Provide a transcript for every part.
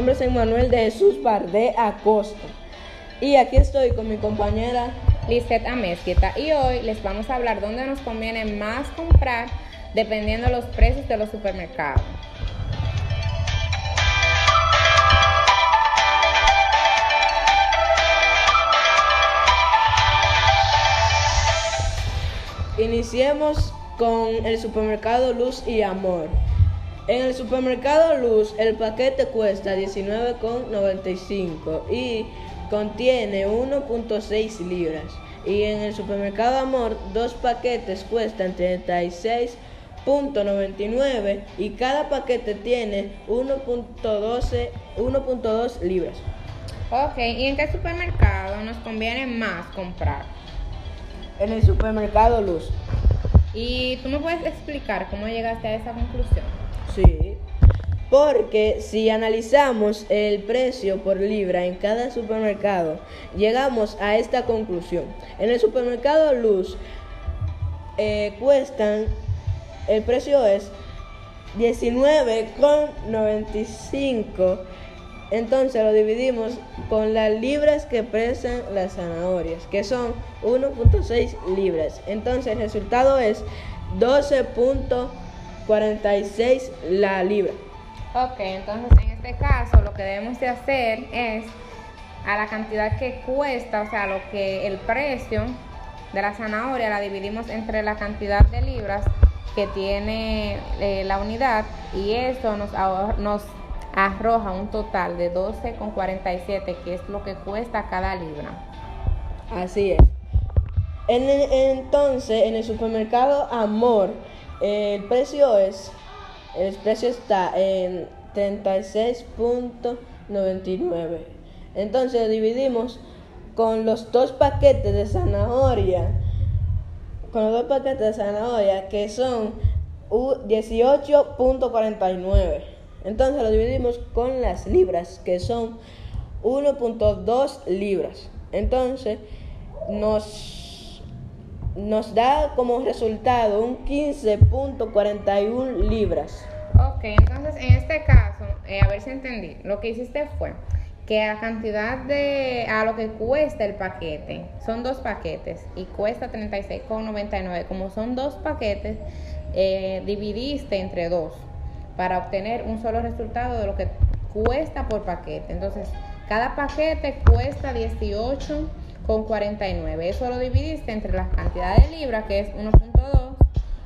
nombre es Emmanuel de Jesús Bardé Acosta. Y aquí estoy con mi compañera Lisette Amezquita. Y hoy les vamos a hablar dónde nos conviene más comprar dependiendo de los precios de los supermercados. Iniciemos con el supermercado Luz y Amor. En el supermercado Luz el paquete cuesta 19,95 y contiene 1.6 libras. Y en el supermercado Amor dos paquetes cuestan 36.99 y cada paquete tiene 1.2 libras. Ok, ¿y en qué supermercado nos conviene más comprar? En el supermercado Luz. ¿Y tú me puedes explicar cómo llegaste a esa conclusión? Sí, porque si analizamos el precio por libra en cada supermercado, llegamos a esta conclusión. En el supermercado Luz eh, cuestan, el precio es 19,95. Entonces lo dividimos con las libras que pesan las zanahorias, que son 1.6 libras. Entonces el resultado es 12.46 la libra. Ok, entonces en este caso lo que debemos de hacer es a la cantidad que cuesta, o sea, lo que el precio de la zanahoria la dividimos entre la cantidad de libras que tiene eh, la unidad y eso nos, nos arroja un total de 12,47 que es lo que cuesta cada libra. Así es. En entonces, en el supermercado Amor, el precio es, el precio está en 36.99. Entonces dividimos con los dos paquetes de zanahoria, con los dos paquetes de zanahoria que son 18.49. Entonces lo dividimos con las libras, que son 1.2 libras. Entonces nos, nos da como resultado un 15.41 libras. Ok, entonces en este caso, eh, a ver si entendí, lo que hiciste fue que a cantidad de, a lo que cuesta el paquete, son dos paquetes y cuesta 36,99, como son dos paquetes, eh, dividiste entre dos para obtener un solo resultado de lo que cuesta por paquete. Entonces, cada paquete cuesta 18,49. Eso lo dividiste entre la cantidad de libras, que es 1.2,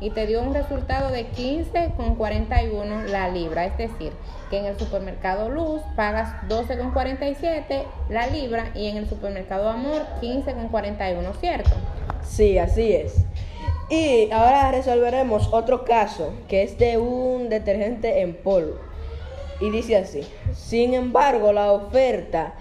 y te dio un resultado de 15,41 la libra. Es decir, que en el supermercado Luz pagas 12,47 la libra y en el supermercado Amor 15,41, ¿cierto? Sí, así es. Y ahora resolveremos otro caso, que es de un detergente en polvo. Y dice así, sin embargo, la oferta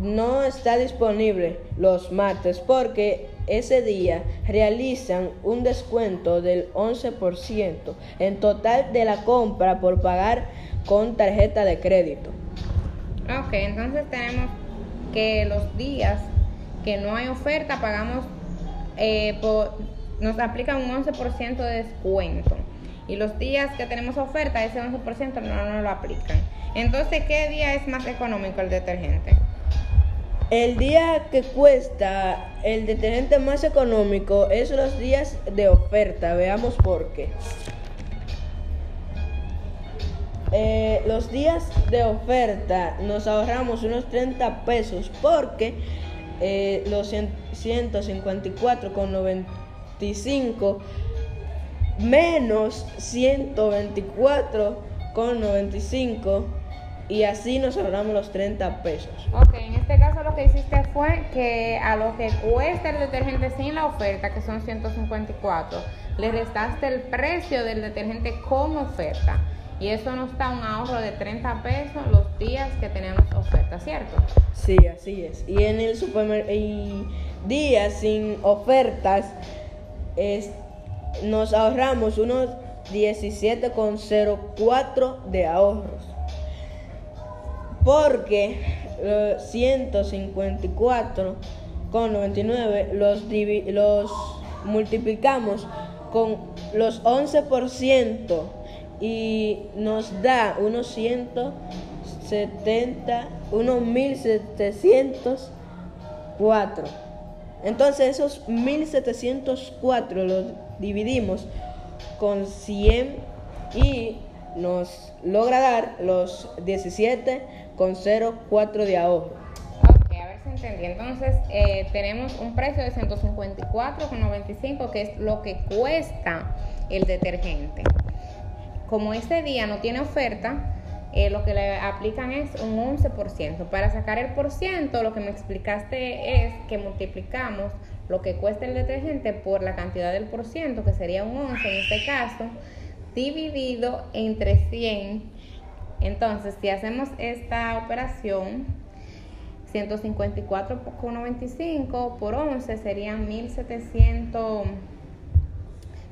no está disponible los martes porque ese día realizan un descuento del 11% en total de la compra por pagar con tarjeta de crédito. Ok, entonces tenemos que los días que no hay oferta pagamos eh, nos aplican un 11% de descuento. Y los días que tenemos oferta, ese 11% no nos lo aplican. Entonces, ¿qué día es más económico el detergente? El día que cuesta el detergente más económico es los días de oferta. Veamos por qué. Eh, los días de oferta nos ahorramos unos 30 pesos porque eh, los 154,90 menos 124,95 y así nos ahorramos los 30 pesos. Ok, en este caso lo que hiciste fue que a lo que cuesta el detergente sin la oferta, que son 154, le restaste el precio del detergente con oferta. Y eso nos da un ahorro de 30 pesos los días que tenemos oferta, ¿cierto? Sí, así es. Y en el supermercado, y días sin ofertas, es, nos ahorramos unos 17,04 de ahorros. Porque eh, 154,99 los, los multiplicamos con los 11% y nos da unos 100 70, unos 1704. Entonces esos 1704 los dividimos con 100 y nos logra dar los 17,04 de ahorro. Ok, a ver si entendí. Entonces eh, tenemos un precio de 154,95 que es lo que cuesta el detergente. Como ese día no tiene oferta, eh, lo que le aplican es un 11%. Para sacar el por ciento, lo que me explicaste es que multiplicamos lo que cuesta el detergente por la cantidad del por ciento, que sería un 11 en este caso, dividido entre 100. Entonces, si hacemos esta operación, 154,95 por 11 serían 1700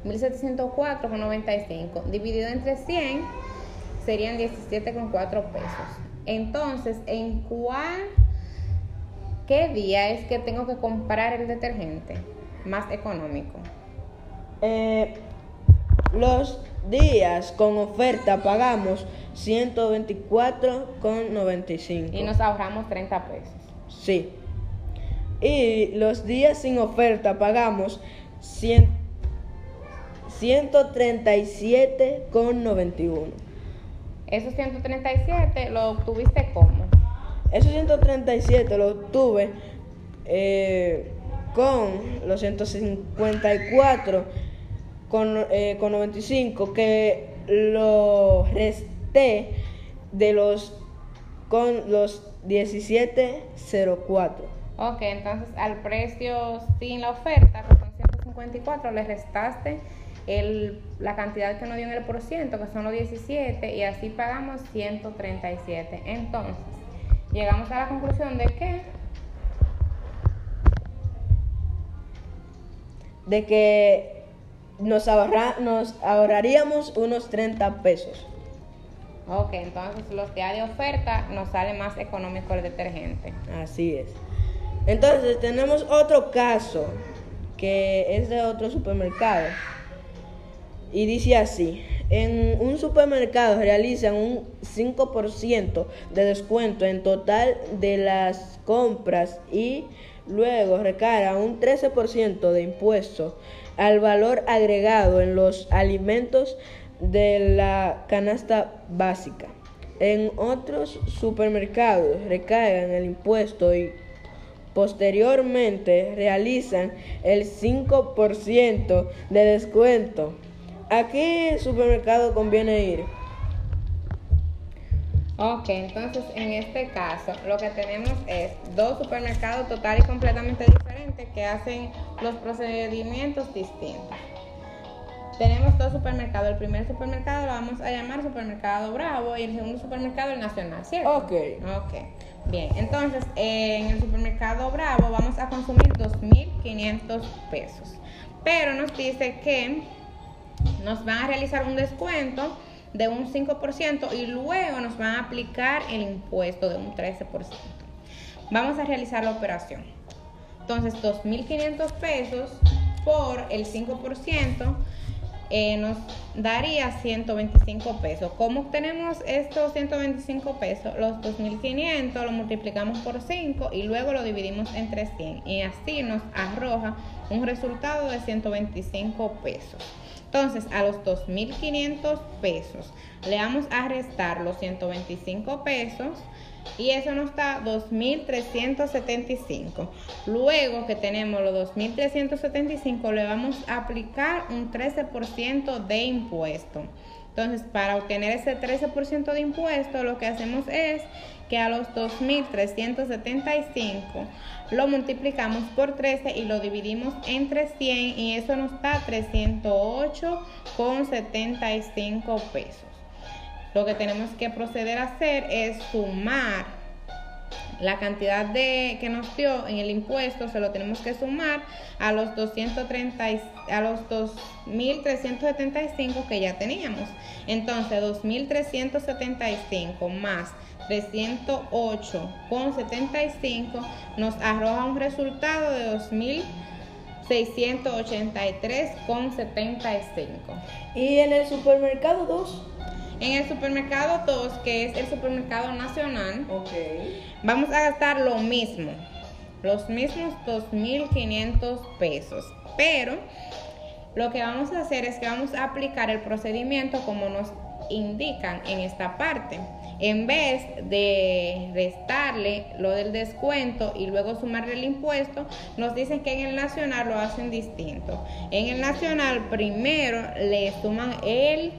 1704,95 dividido entre 100 serían 17,4 pesos. Entonces, ¿en cuál, qué día es que tengo que comprar el detergente más económico? Eh, los días con oferta pagamos 124,95. Y nos ahorramos 30 pesos. Sí. Y los días sin oferta pagamos 100 137,91. Esos 137 lo obtuviste cómo? Esos 137 lo obtuve eh, con los 154 con, eh, con 95 que lo resté de los con los 1704. Ok, entonces al precio sin la oferta, que son 154, le restaste el, la cantidad que nos dio en el por ciento, que son los 17, y así pagamos 137. Entonces, llegamos a la conclusión de que... De que nos, ahorra, nos ahorraríamos unos 30 pesos. Ok, entonces los días de oferta nos sale más económico el detergente. Así es. Entonces tenemos otro caso que es de otro supermercado. Y dice así, en un supermercado realizan un 5% de descuento en total de las compras y luego recargan un 13% de impuesto al valor agregado en los alimentos de la canasta básica. En otros supermercados recargan el impuesto y posteriormente realizan el 5% de descuento ¿A qué supermercado conviene ir? Ok, entonces en este caso lo que tenemos es dos supermercados total y completamente diferentes que hacen los procedimientos distintos. Tenemos dos supermercados. El primer supermercado lo vamos a llamar Supermercado Bravo y el segundo supermercado el Nacional, ¿cierto? Ok. Ok. Bien, entonces en el supermercado Bravo vamos a consumir 2.500 pesos. Pero nos dice que nos van a realizar un descuento de un 5% y luego nos van a aplicar el impuesto de un 13%. Vamos a realizar la operación. Entonces, 2.500 pesos por el 5% eh, nos daría 125 pesos. ¿Cómo obtenemos estos 125 pesos? Los 2.500 lo multiplicamos por 5 y luego lo dividimos entre 100 y así nos arroja un resultado de 125 pesos. Entonces, a los 2.500 pesos le vamos a restar los 125 pesos y eso nos da 2.375. Luego que tenemos los 2.375 le vamos a aplicar un 13% de impuesto. Entonces, para obtener ese 13% de impuesto, lo que hacemos es que a los 2.375 lo multiplicamos por 13 y lo dividimos entre 100 y eso nos da 308,75 pesos. Lo que tenemos que proceder a hacer es sumar la cantidad de que nos dio en el impuesto se lo tenemos que sumar a los 230 a los 2375 que ya teníamos. Entonces, 2375 más 308,75 nos arroja un resultado de 2683,75. ¿Y en el supermercado 2? En el supermercado 2, que es el supermercado nacional, vamos a gastar lo mismo, los mismos 2.500 pesos. Pero lo que vamos a hacer es que vamos a aplicar el procedimiento como nos indican en esta parte. En vez de restarle lo del descuento y luego sumarle el impuesto, nos dicen que en el nacional lo hacen distinto. En el nacional primero le suman el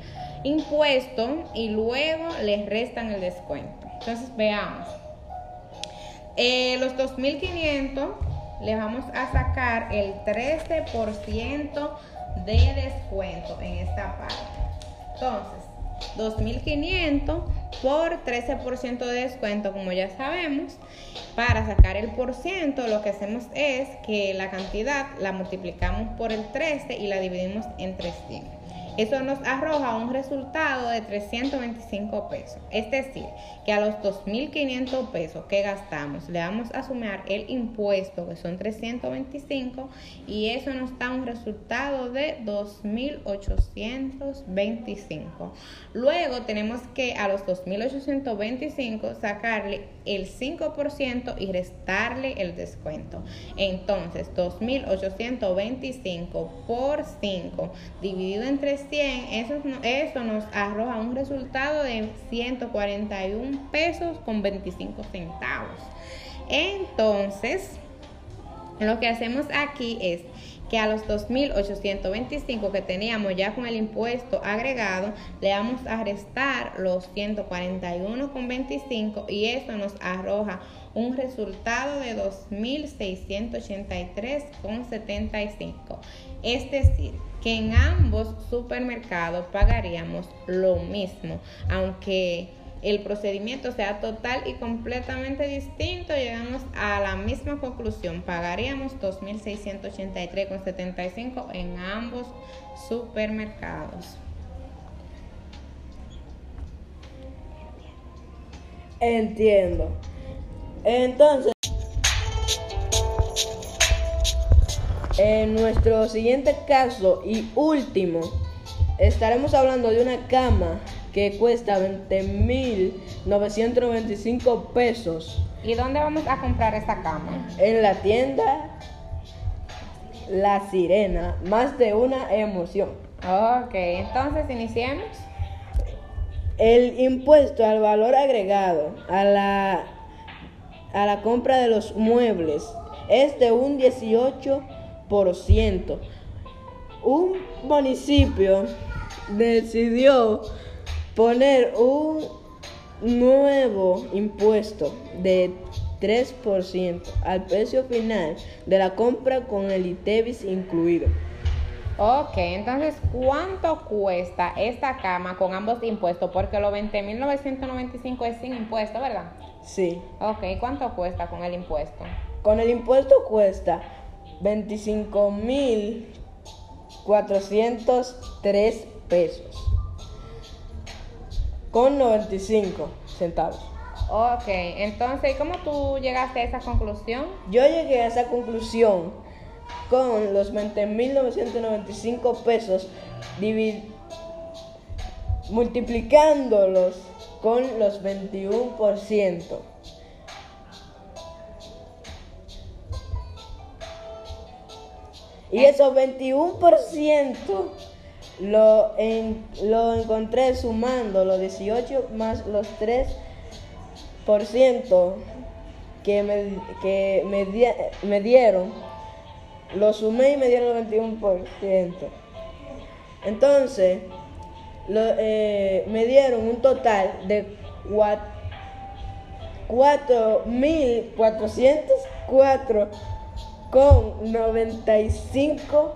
impuesto y luego les restan el descuento. Entonces veamos. Eh, los 2.500 le vamos a sacar el 13% de descuento en esta parte. Entonces, 2.500 por 13% de descuento, como ya sabemos. Para sacar el por ciento, lo que hacemos es que la cantidad la multiplicamos por el 13 y la dividimos entre 100. Eso nos arroja un resultado de 325 pesos. Es decir, que a los 2.500 pesos que gastamos le vamos a sumar el impuesto, que son 325, y eso nos da un resultado de 2.825. Luego tenemos que a los 2.825 sacarle el 5% y restarle el descuento. Entonces, 2.825 por 5 dividido entre 100, eso, eso nos arroja un resultado de 141 pesos con 25 centavos. Entonces, lo que hacemos aquí es que a los 2.825 que teníamos ya con el impuesto agregado, le vamos a restar los 141,25 y eso nos arroja un resultado de 2.683,75. Es decir, que en ambos supermercados pagaríamos lo mismo, aunque el procedimiento sea total y completamente distinto, llegamos a la misma conclusión. Pagaríamos 2.683,75 en ambos supermercados. Entiendo. Entonces, en nuestro siguiente caso y último, estaremos hablando de una cama que cuesta 20.995 pesos ¿Y dónde vamos a comprar esta cama? en la tienda La Sirena. Más de una emoción. Ok, entonces iniciemos. El impuesto al valor agregado a la, a la compra de los muebles es de un 18%. Un municipio decidió poner un nuevo impuesto de 3% al precio final de la compra con el ITEVIS incluido. Ok, entonces, ¿cuánto cuesta esta cama con ambos impuestos? Porque los 20.995 es sin impuesto, ¿verdad? Sí. Ok, ¿cuánto cuesta con el impuesto? Con el impuesto cuesta 25.403 pesos. Con 95 centavos. Ok, entonces, ¿cómo tú llegaste a esa conclusión? Yo llegué a esa conclusión con los 20.995 pesos multiplicándolos con los 21%. Y esos 21% lo, en- lo encontré sumando los 18 más los 3% que me, que me, di- me dieron. Lo sumé y me dieron el 21%. Entonces, lo, eh, me dieron un total de cua- 4.404 con 95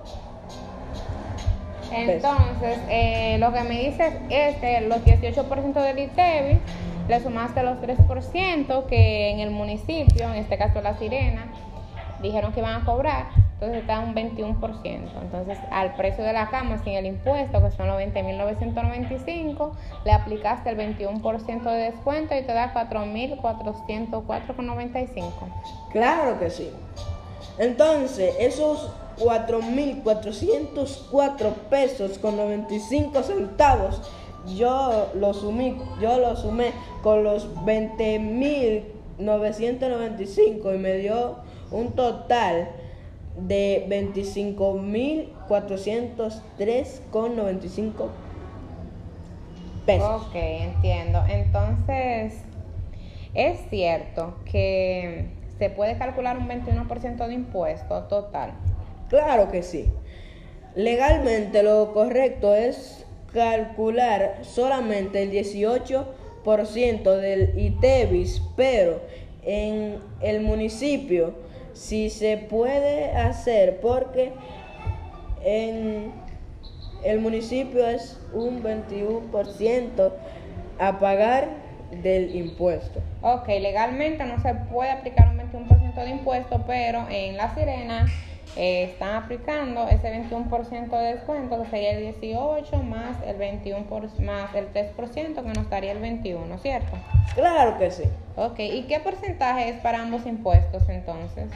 Entonces, eh, lo que me dices es que los 18% del ITEVI le sumaste los 3% que en el municipio, en este caso La Sirena, dijeron que iban a cobrar, entonces está un 21%. Entonces, al precio de la cama sin el impuesto, que son los 20.995, le aplicaste el 21% de descuento y te da 4.404,95. Claro que sí. Entonces, esos 4.404 pesos con 95 centavos yo lo sumí, yo lo sumé con los 20.995 y me dio un total de 25.403,95 pesos. Ok, entiendo. Entonces, es cierto que se puede calcular un 21% de impuesto total. Claro que sí. Legalmente lo correcto es calcular solamente el 18% del ITEVIS, pero en el municipio sí se puede hacer porque en el municipio es un 21% a pagar del impuesto. Ok, legalmente no se puede aplicar un 21% de impuesto, pero en La Sirena eh, están aplicando ese 21% de descuento, que sería el 18 más el 21 más el 3%, que nos daría el 21, ¿cierto? Claro que sí. Ok, ¿y qué porcentaje es para ambos impuestos entonces?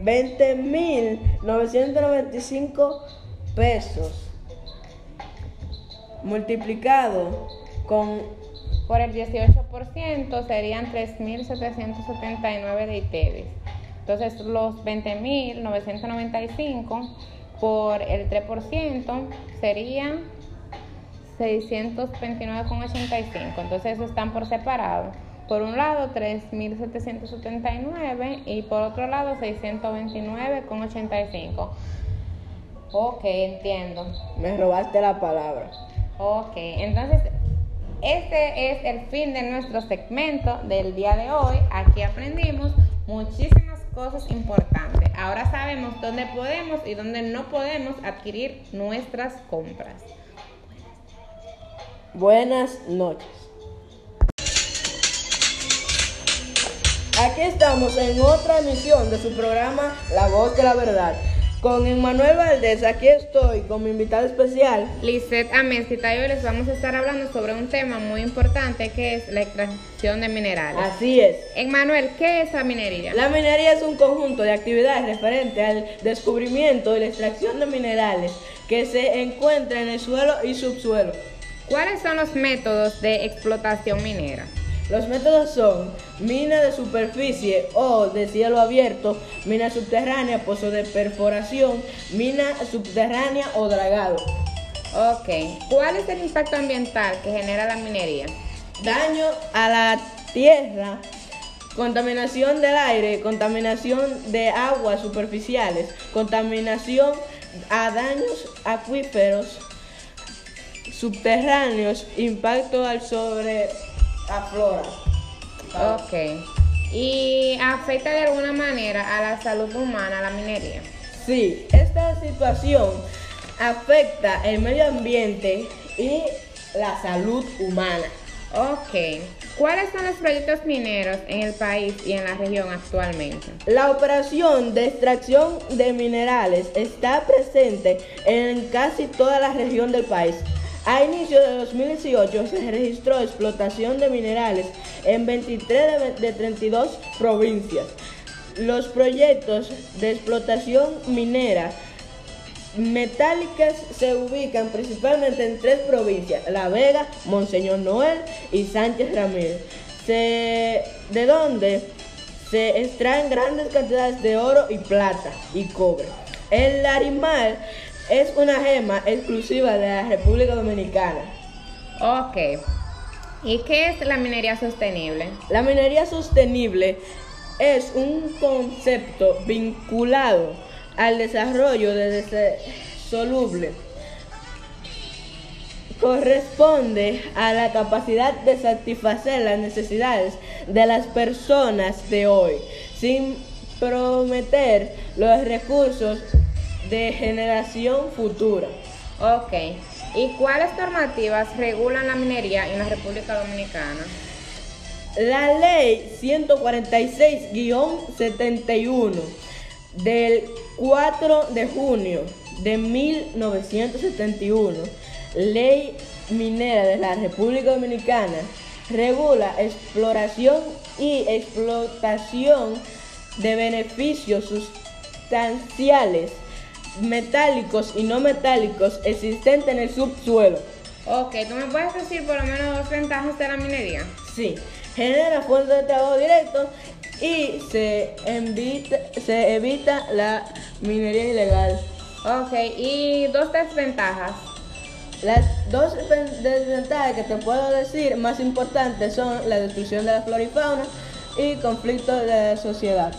Veinte mil novecientos noventa y cinco pesos multiplicado con por el 18% serían 3.779 de ITEVIS. Entonces los 20.995 por el 3% serían 629,85. Entonces están por separado. Por un lado 3.779 y por otro lado 629,85. Ok, entiendo. Me robaste la palabra. Ok, entonces este es el fin de nuestro segmento del día de hoy. Aquí aprendimos muchísimas cosas importantes. Ahora sabemos dónde podemos y dónde no podemos adquirir nuestras compras. Buenas noches. Aquí estamos en otra emisión de su programa La Voz de la Verdad. Con Emmanuel Valdés, aquí estoy con mi invitado especial, Lisette Amesquita, y hoy les vamos a estar hablando sobre un tema muy importante que es la extracción de minerales. Así es. Emmanuel, ¿qué es la minería? La minería es un conjunto de actividades referente al descubrimiento y la extracción de minerales que se encuentran en el suelo y subsuelo. ¿Cuáles son los métodos de explotación minera? Los métodos son mina de superficie o de cielo abierto, mina subterránea, pozo de perforación, mina subterránea o dragado. Ok, ¿cuál es el impacto ambiental que genera la minería? Daño a la tierra, contaminación del aire, contaminación de aguas superficiales, contaminación a daños acuíferos subterráneos, impacto al sobre aflora. Ok. ¿Y afecta de alguna manera a la salud humana la minería? Sí, esta situación afecta el medio ambiente y la salud humana. Ok. ¿Cuáles son los proyectos mineros en el país y en la región actualmente? La operación de extracción de minerales está presente en casi toda la región del país. A inicio de 2018 se registró explotación de minerales en 23 de 32 provincias. Los proyectos de explotación minera metálicas se ubican principalmente en tres provincias, La Vega, Monseñor Noel y Sánchez Ramírez, de donde se extraen grandes cantidades de oro y plata y cobre. El Larimal es una gema exclusiva de la República Dominicana. Ok. ¿Y qué es la minería sostenible? La minería sostenible es un concepto vinculado al desarrollo de soluble. Corresponde a la capacidad de satisfacer las necesidades de las personas de hoy, sin prometer los recursos de generación futura. Ok. ¿Y cuáles normativas regulan la minería en la República Dominicana? La ley 146-71 del 4 de junio de 1971, ley minera de la República Dominicana, regula exploración y explotación de beneficios sustanciales metálicos y no metálicos existentes en el subsuelo. Ok, ¿tú me puedes decir por lo menos dos ventajas de la minería? Sí, genera fuentes de trabajo directo y se evita, se evita la minería ilegal. Ok, y dos desventajas. Las dos ven- desventajas que te puedo decir más importantes son la destrucción de la flora y fauna y conflicto de la sociedad.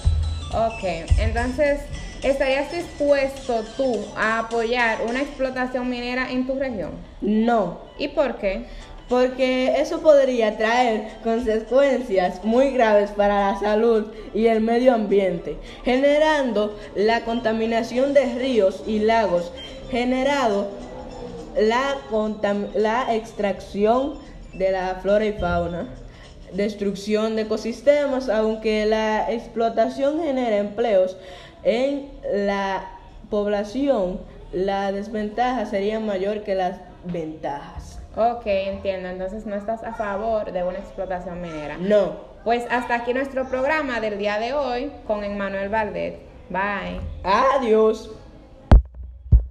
Ok, entonces, ¿estarías dispuesto tú a apoyar una explotación minera en tu región? No, ¿Y por qué? porque eso podría traer consecuencias muy graves para la salud y el medio ambiente, generando la contaminación de ríos y lagos, generado la, la extracción de la flora y fauna, destrucción de ecosistemas, aunque la explotación genera empleos en la población, la desventaja sería mayor que las ventajas. Ok, entiendo. Entonces no estás a favor de una explotación minera. No. Pues hasta aquí nuestro programa del día de hoy con Emmanuel Valdez. Bye. Adiós.